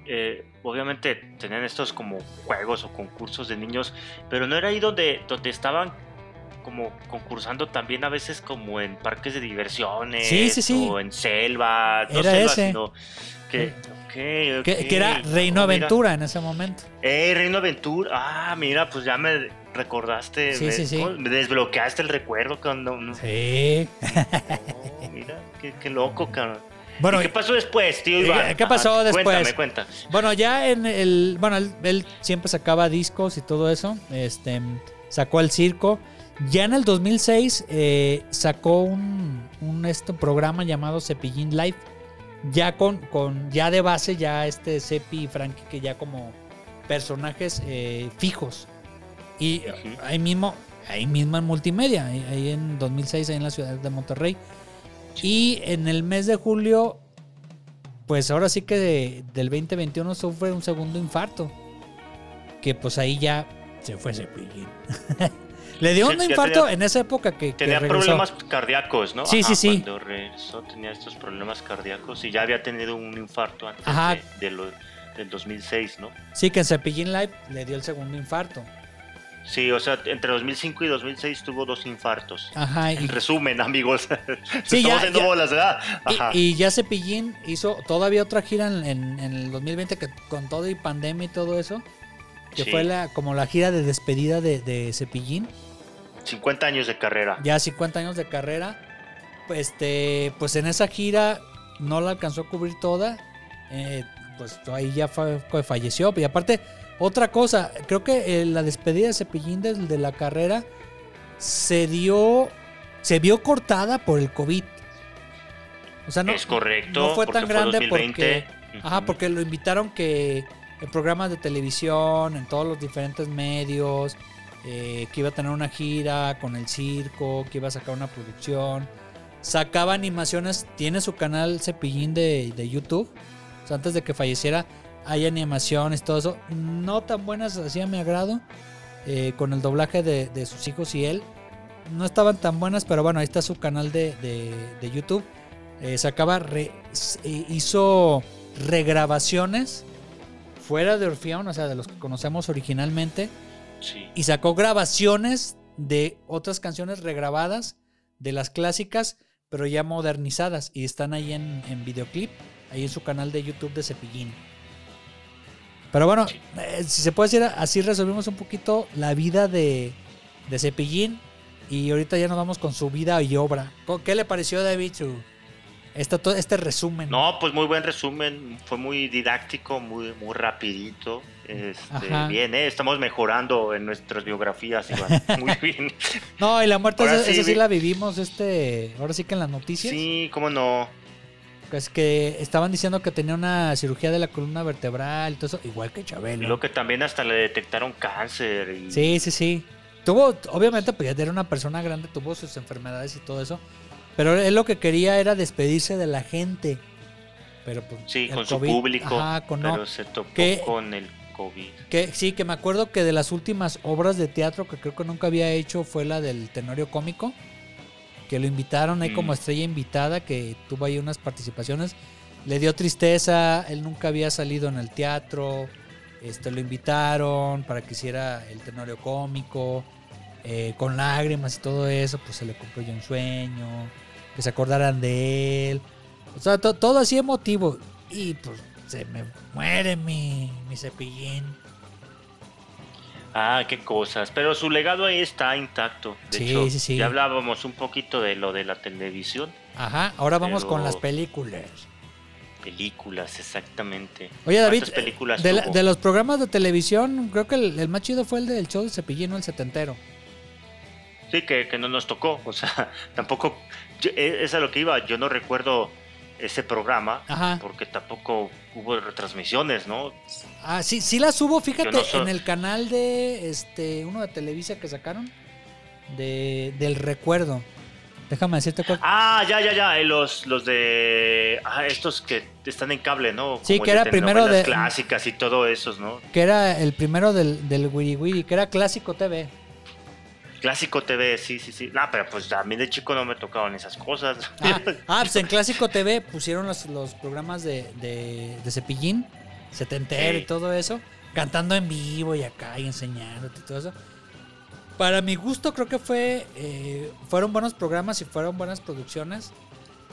eh, obviamente tenían estos como juegos o concursos de niños, pero no era ahí donde, donde estaban como concursando también a veces como en parques de diversiones Sí, sí, sí. o en selva, no Era ese. sino que, que era Reino Oh, mira. Aventura en ese momento. Eh, Reino Aventura. Ah, mira, pues ya me recordaste. Me, desbloqueaste el recuerdo cuando. No, Sí. Mira, qué, qué loco, cabrón. Bueno, ¿Y qué pasó después, tío ¿qué- Iván? qué pasó después? Cuéntame, cuenta. Bueno, ya en el. Bueno, él, él siempre sacaba discos y todo eso. Este. Sacó el circo. Ya en el 2006 eh, sacó un, un este programa llamado Cepillín Live. Ya con, con. Ya de base, ya este Cepi y Frankie, que ya como personajes eh, fijos. Y ahí mismo. Ahí mismo en multimedia. Ahí, ahí en 2006, ahí en la ciudad de Monterrey. Y en el mes de julio pues ahora sí que de- del 2021 sufre un segundo infarto. Que pues ahí ya se fue Cepillín. Le dio Sí, un infarto tenía- en esa época que, Tenía problemas cardíacos, ¿no? Sí, sí, sí. Cuando regresó tenía estos problemas cardíacos y ya había tenido un infarto antes Ajá. de, de lo- del 2006, ¿no? Sí, que en Cepillín Live le dio el segundo infarto. Sí, o sea, entre 2005 y 2006 tuvo dos infartos. Ajá. Y, En resumen, amigos. Sí, Estamos ya- bolas, ¿verdad? Ajá. y- y ya Cepillín hizo todavía otra gira en, en- en el 2020 que con todo y pandemia y todo eso. Que Sí. fue la, como la gira de despedida de, de Cepillín. 50 años de carrera. ya 50 años de carrera. Pues, este, pues en esa gira no la alcanzó a cubrir toda. eh, pues ahí ya falleció. Y aparte, otra cosa, creo que eh, la despedida de Cepillín de, de la carrera se dio, se vio cortada por el COVID. O sea, no, es correcto. no fue tan grande 2020. porque, ajá, porque lo invitaron que en programas de televisión, en todos los diferentes medios, eh, que iba a tener una gira con el circo, que iba a sacar una producción. Sacaba animaciones, tiene su canal Cepillín de, de YouTube. O sea, antes de que falleciera, hay animaciones, todo eso. No tan buenas, así a mi agrado. eh, con el doblaje de, de sus hijos y él. No estaban tan buenas, pero bueno, ahí está su canal de, de- de YouTube. Eh, sacaba, re- eh, hizo regrabaciones fuera de Orfeón, o sea, de los que conocemos originalmente Sí. y sacó grabaciones de otras canciones regrabadas de las clásicas, pero ya modernizadas y están ahí en, en videoclip, ahí en su canal de YouTube de Cepillín. Pero bueno, eh, si se puede decir así, resolvimos un poquito la vida de, de Cepillín y ahorita ya nos vamos con su vida y obra. ¿Qué le pareció, David, su, esta- to- este resumen? No, pues muy buen resumen. Fue muy didáctico, muy, muy rapidito. Este, bien, ¿eh? estamos mejorando en nuestras biografías, Iván. Muy bien. No, y la muerte, esa, sí esa sí la vivimos, este, ahora sí que en las noticias. Sí, cómo no. Es que estaban diciendo que tenía una cirugía de la columna vertebral y todo eso, igual que Y Chabelo. lo que también hasta le detectaron cáncer. Y... Sí, sí, sí. Tuvo, obviamente, pues ya era una persona grande, tuvo sus enfermedades y todo eso. Pero él lo que quería era despedirse de la gente. Pero pues. Sí, con su público. Ajá, con pero no. se topó con el COVID. Que, sí, que me acuerdo que de las últimas obras de teatro que creo que nunca había hecho fue la del Tenorio Cómico. Que lo invitaron ahí como Mm. estrella invitada, que tuvo ahí unas participaciones. Le dio tristeza, él nunca había salido en el teatro. Este, lo invitaron para que hiciera el Tenorio Cómico. eh, con lágrimas y todo eso, pues se le cumplió un sueño. Que se acordaran de él. O sea, to- todo así emotivo. Y pues se me muere mi, mi cepillín. Ah, qué cosas. Pero su legado ahí está intacto. De Sí, hecho, sí, sí. ya hablábamos un poquito de lo de la televisión. Ajá, ahora vamos con las películas. Películas, exactamente. Oye, David, ¿Cuántas películas de, la- tuvo? de los programas de televisión, creo que el, el más chido fue el del show de Cepillín, ¿no? el setentero. Sí, que, que no nos tocó. O sea, tampoco. yo- e- es a lo que iba. Yo no recuerdo ese programa. Ajá. Porque tampoco hubo retransmisiones, ¿no? Ah, sí, sí las hubo, fíjate, no en el canal de este uno de Televisa que sacaron de del recuerdo. Déjame decirte cuál. Ah, ya, ya, ya. eh, Los, los de. Ah, estos que están en cable, ¿no? Sí, Como que el de era primero de- clásicas y todo esos, ¿no? Que era el primero del, del Wiri Wiri, que era Clásico TV. Clásico TV, sí, sí, sí. No, pero pues a mí de chico no me tocaban esas cosas. Ah, ah, pues en Clásico TV pusieron los, los programas de, de, de Cepillín, Setentero y todo eso, cantando en vivo y acá y enseñándote y todo eso. Para mi gusto creo que fue eh, fueron buenos programas y fueron buenas producciones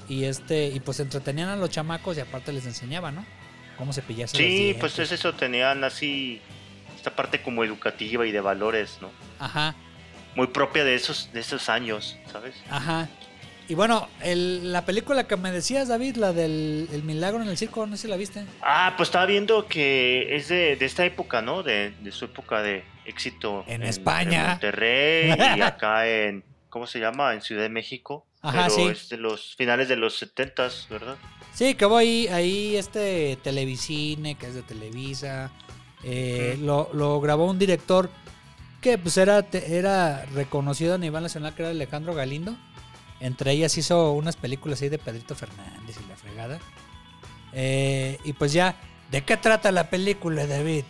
y este y pues entretenían a los chamacos y aparte les enseñaban, ¿no? Cómo cepillarse Sí, pues es eso, tenían así esta parte como educativa y de valores, ¿no? Ajá. Muy propia de esos, de esos años, ¿sabes? Ajá. Y bueno, el- la película que me decías, David, la del el milagro en el circo, no sé si la viste. Ah, pues estaba viendo que es de, de esta época, ¿no? De, de su época de éxito. En España. Monterrey y acá en, ¿cómo se llama? En Ciudad de México. Ajá, Pero sí. es de los finales de los 70 ¿verdad? Sí, que voy ahí, ahí este Televisine, que es de Televisa. eh, lo, lo grabó un director que pues era, era reconocido a nivel nacional, que era Alejandro Galindo. Entre ellas hizo unas películas ahí de Pedrito Fernández y la fregada. Eh, y pues ya, ¿de qué trata la película, David?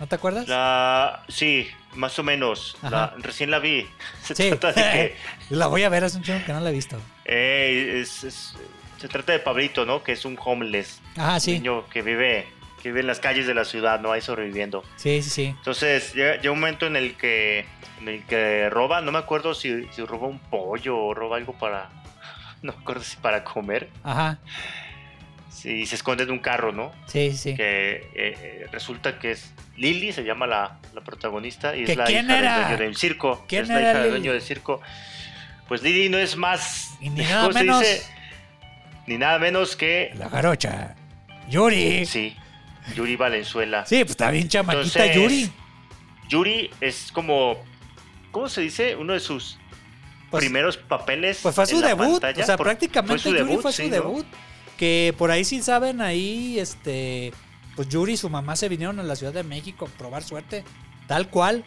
¿No te acuerdas? La, sí, más o menos. La- recién la vi. Se Sí. trata de que la voy a ver, hace un chingo que no la he visto. eh, es- es- se trata de Pablito, ¿no? Que es un homeless. Ajá, Un sí. niño que vive, que vive en las calles de la ciudad, ¿no? Ahí sobreviviendo. Sí, sí, sí. Entonces, llega, llega un momento en el que en el que roba, no me acuerdo si, si roba un pollo o roba algo para. No me acuerdo si para comer. Ajá. Sí, se esconde en un carro, ¿no? Sí, sí. Que eh, eh, resulta que es Lily, se llama la, la protagonista, y ¿Que es la hija era? del dueño del circo. ¿Quién es la era hija del dueño del circo. Pues Lily no es más. Y ni ¿cómo nada menos. dice? Ni nada menos que. La jarocha. Yuri. Sí, Yuri Valenzuela. Sí, pues está bien chamaquita Entonces, Yuri. Yuri es como. ¿Cómo se dice? Uno de sus Pues, primeros papeles. pues fue su debut. pantalla, o sea, por- prácticamente fue su Yuri debut, fue su sí, ¿no? debut. Que por ahí sí saben, ahí, este. Pues Yuri y su mamá se vinieron a la Ciudad de México a probar suerte. Tal cual.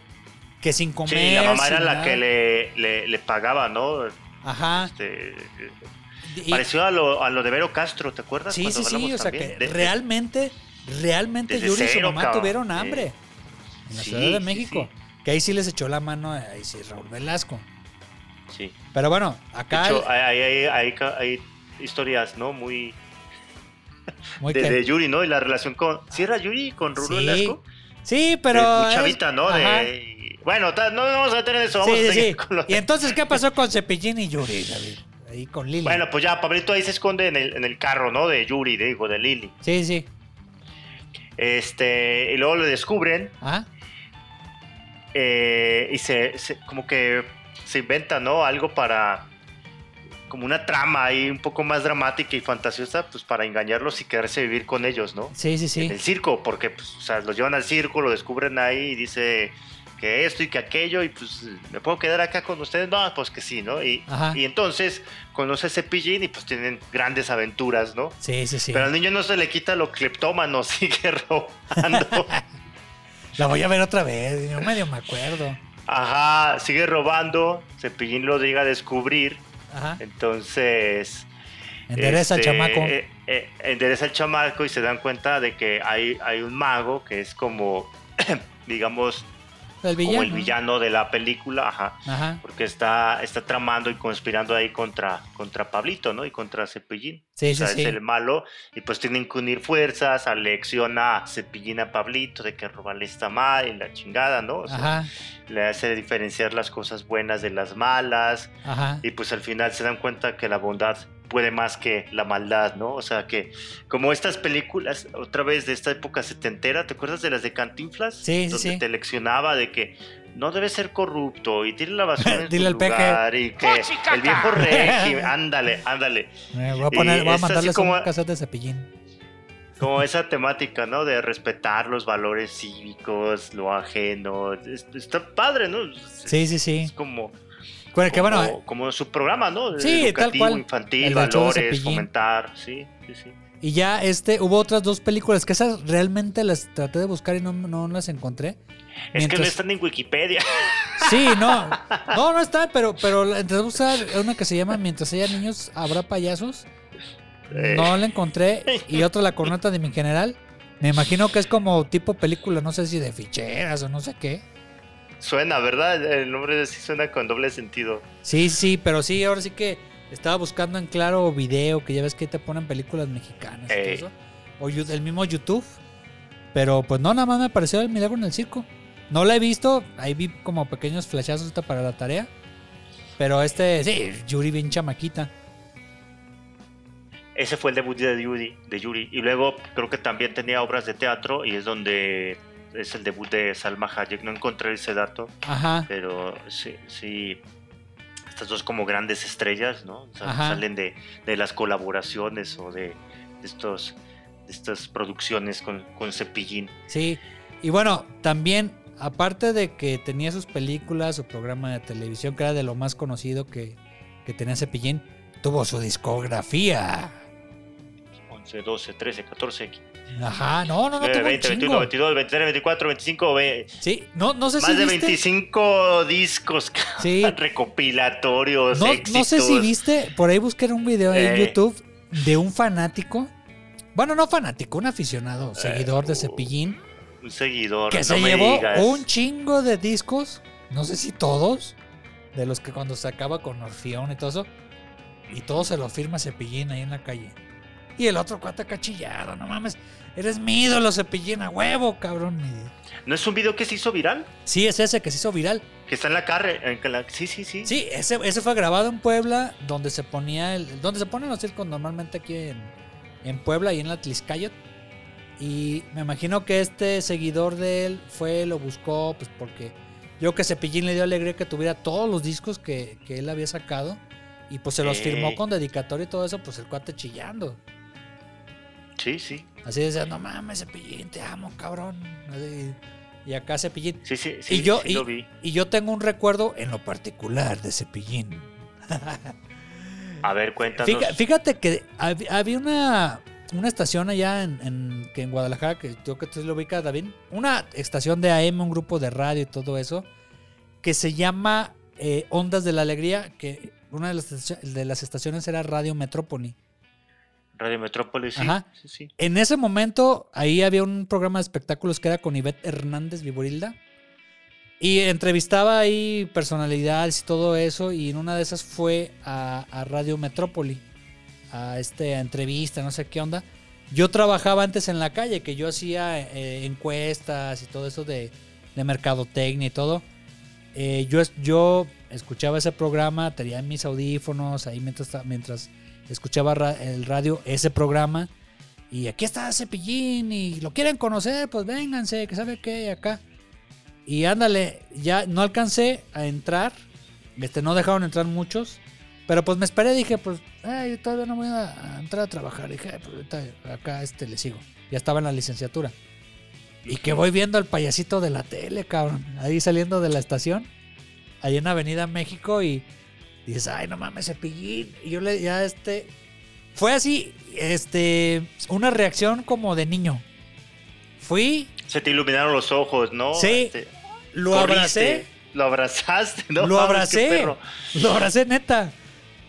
Que sin comer. Sí, la mamá era la nada. que le, le, le pagaba, ¿no? Ajá. Este, Y- pareció a lo, a lo de Vero Castro, ¿te acuerdas? sí, Cuando sí, sí. hablamos O sea, también que de- realmente, realmente Yuri y su mamá cabrón. tuvieron Sí. hambre. En la Sí, Ciudad de México. sí. Que ahí sí les echó la mano a ahí sí, Raúl Velasco. Sí. Pero bueno, De acá. hecho, hay, hay, hay- hay- historias, ¿no? Muy. muy De, de Yuri, ¿no? Y la relación con. ¿Sí era Yuri con Sí, Velasco? Sí, pero. De- chavita, ¿no? Ajá. De, bueno, no vamos a tener eso. Sí, Vamos a sí, seguir sí. Y entonces, ¿qué pasó con Cepillín y Yuri, David? Ahí con Lili. Bueno, pues ya, Pablito ahí se esconde en el, en el carro, ¿no? De Yuri, digo, de Lili. Sí, sí. Este, y luego lo descubren Ah, eh, y se, se- como que se inventa, ¿no? Algo para, como una trama ahí un poco más dramática y fantasiosa, pues para engañarlos y quedarse a vivir con ellos, ¿no? sí, sí, En sí. el circo, porque, pues, o sea, los llevan al circo, lo descubren ahí y dice que esto y que aquello y pues, ¿me puedo quedar acá con ustedes? No, pues que sí, ¿no? Y, y entonces conoce a Cepillín y pues tienen grandes aventuras, ¿no? Sí, sí, sí. Pero al niño no se le quita lo cleptómano, sigue robando. La voy a ver otra vez. Yo medio me acuerdo. Ajá, sigue robando. Cepillín lo llega a descubrir. Ajá. Entonces. Endereza al este, chamaco. eh, eh, endereza al chamaco y se dan cuenta de que hay, hay un mago que es como, digamos, El villano. como el villano de la película. Ajá. Ajá. Porque está, está tramando y conspirando ahí contra, contra Pablito, ¿no? Y contra Cepillín. Sí, o sea, sí, sí. es el malo. Y pues tienen que unir fuerzas. Alecciona a Cepillín a Pablito de que robarle está mal y la chingada, ¿no? O sea, Ajá. le hace diferenciar las cosas buenas de las malas. Ajá. Y pues al final se dan cuenta que la bondad puede más que la maldad, ¿no? O sea que, como estas películas, otra vez de esta época setentera, ¿te acuerdas de las de Cantinflas? Sí, sí, Donde sí. te leccionaba de que no debe ser corrupto y tire la basura en Dile su al peje. lugar y que el viejo régimen, ándale, ándale. Eh, voy a, poner, voy a mandarles como- un cassette de Cepillín. Como esa temática, ¿no? De respetar los valores cívicos, lo ajeno. Es- Está padre, ¿no? Sí, sí, sí. Es como, Bueno, que bueno, como, como su programa, ¿no? Sí, tal Educativo, cual. infantil, valores, fomentar, sí, sí, sí. Y ya este, hubo otras dos películas que esas realmente las traté de buscar y no, no las encontré. Es que no Mientras- están en Wikipedia. Sí, no. No, no está, pero, pero a buscar una que se llama Mientras haya niños, habrá payasos. Eh. No la encontré. Y otra, La corneta de mi general. Me imagino que es como tipo película, no sé si de ficheras o no sé qué. Suena, ¿verdad? El nombre sí suena con doble sentido. Sí, sí, pero sí, ahora sí que estaba buscando en claro video, que ya ves que te ponen películas mexicanas y eso. O el mismo YouTube. Pero pues no, nada más me apareció el milagro en el circo. No la he visto, ahí vi como pequeños flashazos para la tarea. Pero este, sí, Yuri bien chamaquita. Ese fue el debut de Yuri, de Yuri. Y luego creo que también tenía obras de teatro y es donde es el debut de Salma Hayek. No encontré ese dato, Ajá. pero sí, sí. Estas dos como grandes estrellas, ¿no? Salen de, de las colaboraciones o de, de estos de estas producciones con, con Cepillín. Sí, y bueno, también, aparte de que tenía sus películas, su programa de televisión, que era de lo más conocido que, que tenía Cepillín, tuvo su discografía. 11, 12, 13, 14, Ajá, no, no, no, 19, tuvo un 20, 21, chingo. 22, 23, 24, 25, ve- Sí, no, no sé más si de viste. 25 discos Sí. recopilatorios. No, éxitos. no sé si viste, por ahí busqué un video en Eh. YouTube de un fanático. Bueno, no fanático, un aficionado, seguidor de Cepillín, Un seguidor. que no se me llevó digas. un chingo de discos, no sé si todos, de los que cuando se acaba con Orfeón y todo eso, y todo se lo firma Cepillín ahí en la calle. Y el otro cuate cachillado, no mames, eres mi ídolo Cepillín a huevo, cabrón. ¿No es un video que se hizo viral? Sí, es ese que se hizo viral. Que está en la carre. en la- Sí, sí, sí. Sí, ese, ese fue grabado en Puebla, donde se ponía el, donde se ponen los circos normalmente aquí en, en Puebla y en la Tliscayot. Y me imagino que este seguidor de él fue, lo buscó, pues porque yo que Cepillín le dio alegría que tuviera todos los discos que, que él había sacado. Y pues se los Ey. firmó con dedicatoria y todo eso, pues el cuate chillando. Sí, sí. Así decía, no mames, Cepillín, te amo, cabrón. Así, y acá Cepillín. Sí, sí, sí. y yo, sí y, lo vi. y yo tengo un recuerdo en lo particular de Cepillín. A ver, cuéntanos. Fíjate, fíjate que hab- había una, una estación allá en, en- que en Guadalajara, que creo que tú lo ubicas, David. Una estación de AM, un grupo de radio y todo eso, que se llama eh, Ondas de la Alegría, que una de las, de las estaciones era Radio Metrópoli. Radio Metrópolis, sí. Ajá. sí, sí. En ese momento, ahí había un programa de espectáculos que era con Ivette Hernández Viborilda. Y entrevistaba ahí personalidades y todo eso. Y en una de esas fue a, a Radio Metrópoli. A este a entrevista, no sé qué onda. Yo trabajaba antes en la calle, que yo hacía eh, encuestas y todo eso de, de mercadotecnia y todo. Eh, yo, es- yo escuchaba ese programa, tenía mis audífonos ahí mientras, mientras escuchaba el radio, ese programa. Y aquí está Cepillín y lo quieren conocer, pues vénganse, que sabe qué, acá. Y ándale, ya no alcancé a entrar, este, no dejaron entrar muchos, pero pues me esperé, dije, pues, ay, todavía no voy a, entrar a trabajar. Dije, "Ay, pues acá este le sigo. Ya estaba en la licenciatura. Y que voy viendo al payasito de la tele, cabrón, ahí saliendo de la estación, ahí en Avenida México y dices, ay, no mames, Cepillín. Y yo le, ya este, fue así, este, una reacción como de niño. Fui, Se te iluminaron los ojos, ¿no? Sí, Este, lo corriste, abracé, Lo abrazaste, ¿no? lo abracé, perro. lo abracé neta.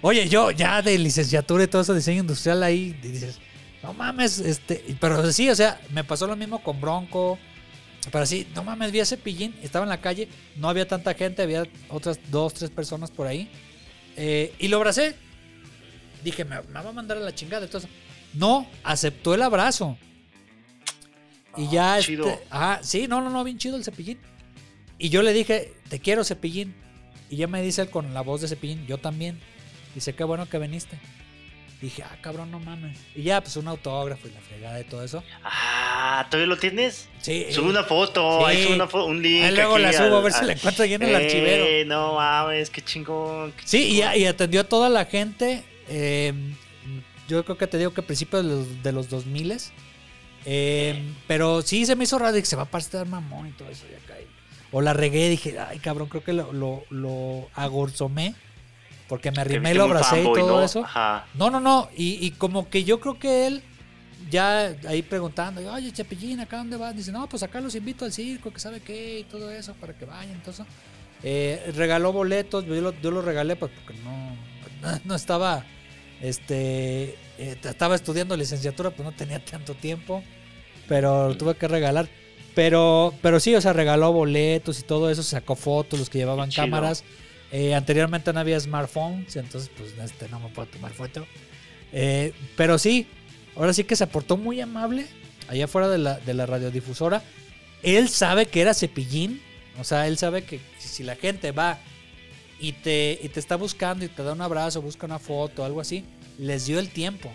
Oye, yo ya de licenciatura y todo eso, diseño industrial ahí, dices, no mames, este, pero sí, o sea, me pasó lo mismo con Bronco, pero sí, no mames, vi a Cepillín, estaba en la calle, no había tanta gente, había otras dos, tres personas por ahí, eh, y lo abracé. Dije, me, me va a mandar a la chingada, entonces, no, aceptó el abrazo. Y ya, Ah, este, chido. ajá, sí, no, no, no, bien chido el Cepillín. Y yo le dije, te quiero, Cepillín. Y ya me dice él con la voz de Cepillín, yo también. Dice, qué bueno que viniste. Dije, ah, cabrón, no mames. Y ya, pues un autógrafo y la fregada y todo eso. Ah, ¿todavía lo tienes? Sí. Sube una foto, Sí. ahí sube una un link. Ahí luego la subo a ver si al- la encuentro ahí en el Eh, archivero. No mames, qué chingón. qué Sí, y atendió a toda la gente. eh, yo creo que te digo que a principios de los, de los 2000 eh, Pero sí se me hizo raro. Dije, se va a pasar mamón y todo eso. Y acá, y- o la regué. Dije, ay, cabrón, creo que lo, lo, lo agorzomé. Porque me arrimé, viste lo abracé y todo ¿no? eso. Ajá. No, no, no. Y, y como que yo creo que él, ya ahí preguntando, oye, Chapillín, ¿acá dónde vas? Dice, no, pues acá los invito al circo, que sabe qué, y todo eso, para que vayan. Entonces, eh, regaló boletos, yo lo, yo lo regalé pues porque no, no estaba, este, eh, estaba estudiando licenciatura, pues no tenía tanto tiempo, pero lo tuve que regalar. Pero, pero sí, o sea, regaló boletos y todo eso, sacó fotos, los que llevaban cámaras. Eh, anteriormente no había smartphones, entonces pues este no me puedo tomar foto. Eh, pero sí, ahora sí que se portó muy amable allá afuera de la, de la radiodifusora. Él sabe que era cepillín, o sea, él sabe que si la gente va y te, y te está buscando y te da un abrazo, busca una foto, algo así, les dio el tiempo.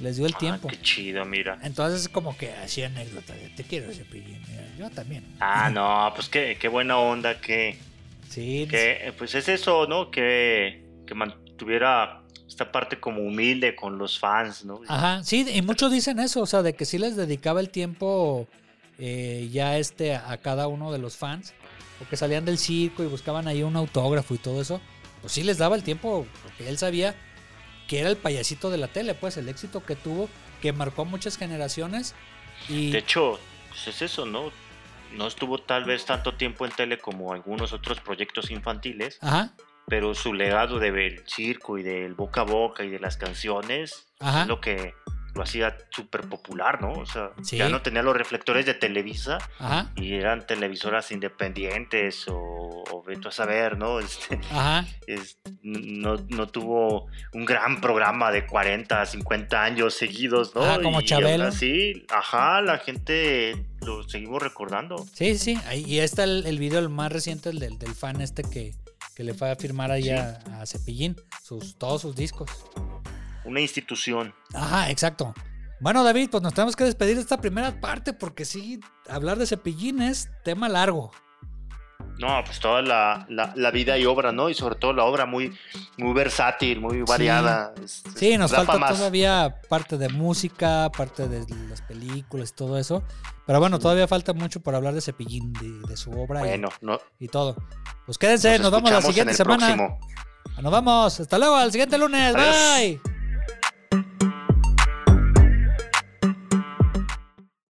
Les dio el Ah, tiempo. qué chido, mira. Entonces es como que así anécdota te quiero cepillín, mira, yo también. Ah, no, pues qué, qué buena onda que, Sí, que, eh, pues es eso, ¿no? Que, que mantuviera esta parte como humilde con los fans, ¿no? Ajá, sí, y muchos dicen eso, o sea, de que sí les dedicaba el tiempo eh, ya este a cada uno de los fans, o que salían del circo y buscaban ahí un autógrafo y todo eso, pues sí les daba el tiempo, porque él sabía que era el payasito de la tele, pues el éxito que tuvo, que marcó muchas generaciones y... De hecho, pues es eso, ¿no? No estuvo tal vez tanto tiempo en tele como algunos otros proyectos infantiles, Ajá, pero su legado del circo y del boca a boca y de las canciones Ajá. es lo que lo hacía súper popular, ¿no? O sea, Sí. ya no tenía los reflectores de Televisa ajá, y eran televisoras independientes o, o vete a saber, ¿no? Este, ajá. es- no, no tuvo un gran programa de 40, 50 años seguidos, ¿no? Ajá, como y Chabelo. así, ajá, la gente lo seguimos recordando. Sí, sí, y está el, el video, el más reciente, el del, del fan este que, que le fue a firmar ahí a, a Cepillín, sus, todos sus discos. Una institución. Ajá, exacto. Bueno, David, pues nos tenemos que despedir de esta primera parte porque sí, hablar de Cepillín es tema largo. No, pues toda la, la- la vida y obra, ¿no? Y sobre todo la obra muy, muy versátil, muy variada. Es- Sí, nos falta más. todavía parte de música, parte de las películas y todo eso. Pero bueno, todavía falta mucho por hablar de Cepillín, de, de su obra y- Bueno, no, y, todo. Pues quédense, nos, vamos la siguiente semana. próximo. Nos vamos, hasta luego, al siguiente lunes. Adiós. Bye.